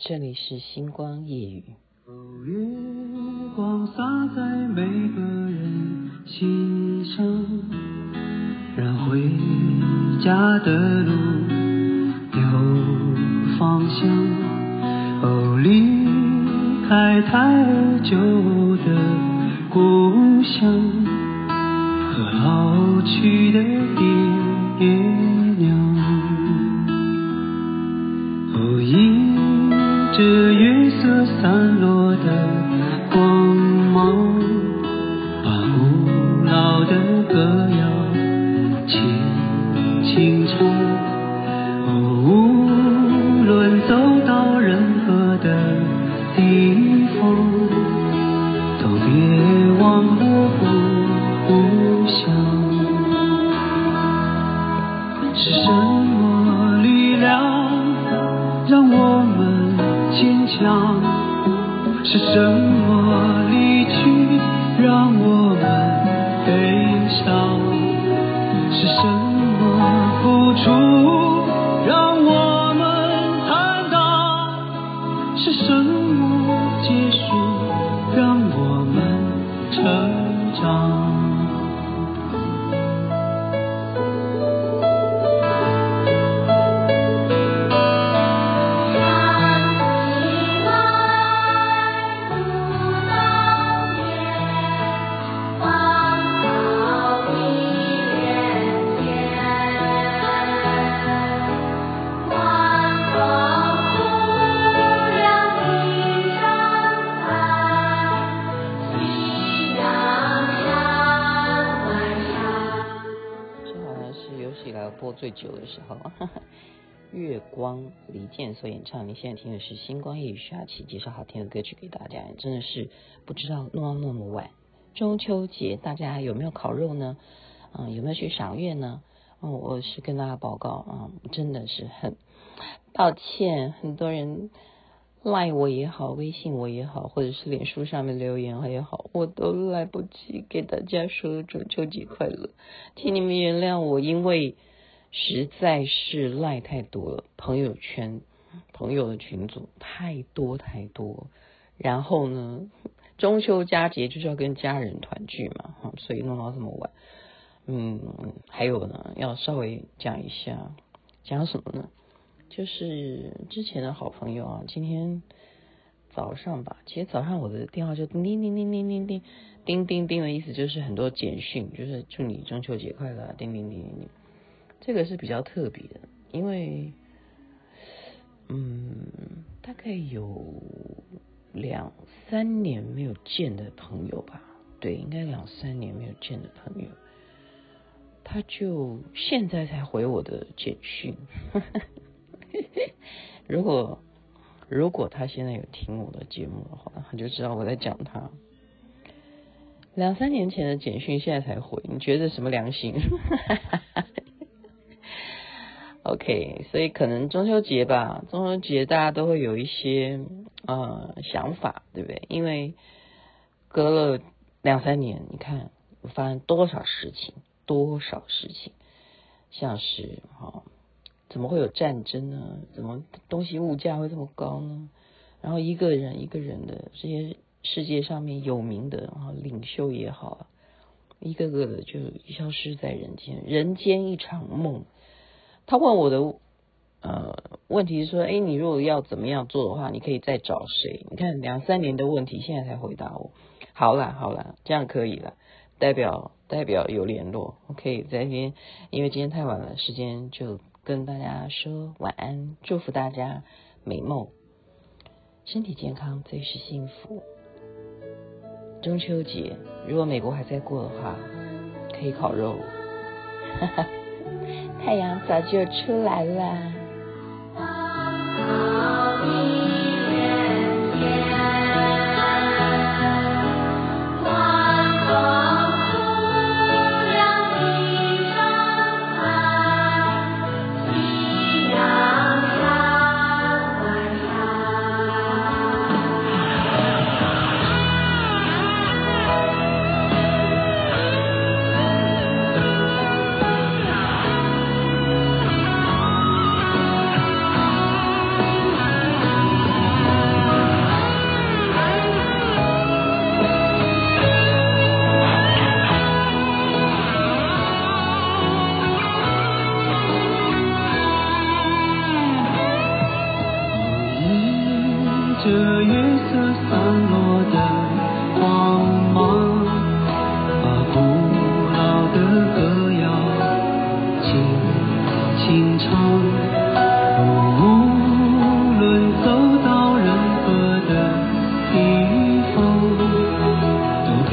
这里是星光夜语。月光洒在每个人心上，让回家的路有方向。哦，离开太久的故乡和老去的爹娘。地方，都别忘了故故乡。是什么力量让我们？坚强，是什么离去让我们悲伤？是什么付出伤播？最久的时候，月光李健所演唱。你现在听的是《星光夜雨》徐雅琪介绍好听的歌曲给大家。真的是不知道弄到那么晚，中秋节大家有没有烤肉呢？嗯，有没有去赏月呢？嗯，我是跟大家报告啊、嗯，真的是很抱歉，很多人赖我也好，微信我也好，或者是脸书上面留言也好，我都来不及给大家说中秋节快乐，请你们原谅我，因为。实在是赖太多了，朋友圈、朋友的群组太多太多，然后呢，中秋佳节就是要跟家人团聚嘛，所以弄到这么晚。嗯，还有呢，要稍微讲一下，讲什么呢？就是之前的好朋友啊，今天早上吧，其实早上我的电话就叮叮叮叮叮叮叮叮叮的意思就是很多简讯，就是祝你中秋节快乐，叮叮叮叮叮。这个是比较特别的，因为，嗯，大概有两三年没有见的朋友吧，对，应该两三年没有见的朋友，他就现在才回我的简讯。如果如果他现在有听我的节目的话，他就知道我在讲他。两三年前的简讯现在才回，你觉得什么良心？OK，所以可能中秋节吧，中秋节大家都会有一些呃想法，对不对？因为隔了两三年，你看我发生多少事情，多少事情，像是哈、哦，怎么会有战争呢？怎么东西物价会这么高呢？然后一个人一个人的这些世界上面有名的啊领袖也好，一个个的就消失在人间，人间一场梦。他问我的呃问题说，哎，你如果要怎么样做的话，你可以再找谁？你看两三年的问题，现在才回答我。好了好了，这样可以了，代表代表有联络。OK，在这边，因为今天太晚了，时间就跟大家说晚安，祝福大家美梦，身体健康最是幸福。中秋节如果美国还在过的话，可以烤肉。哈哈。太阳早就出来了。月色散落的光芒，把古老的歌谣轻轻唱。无论走到任何的地方，都别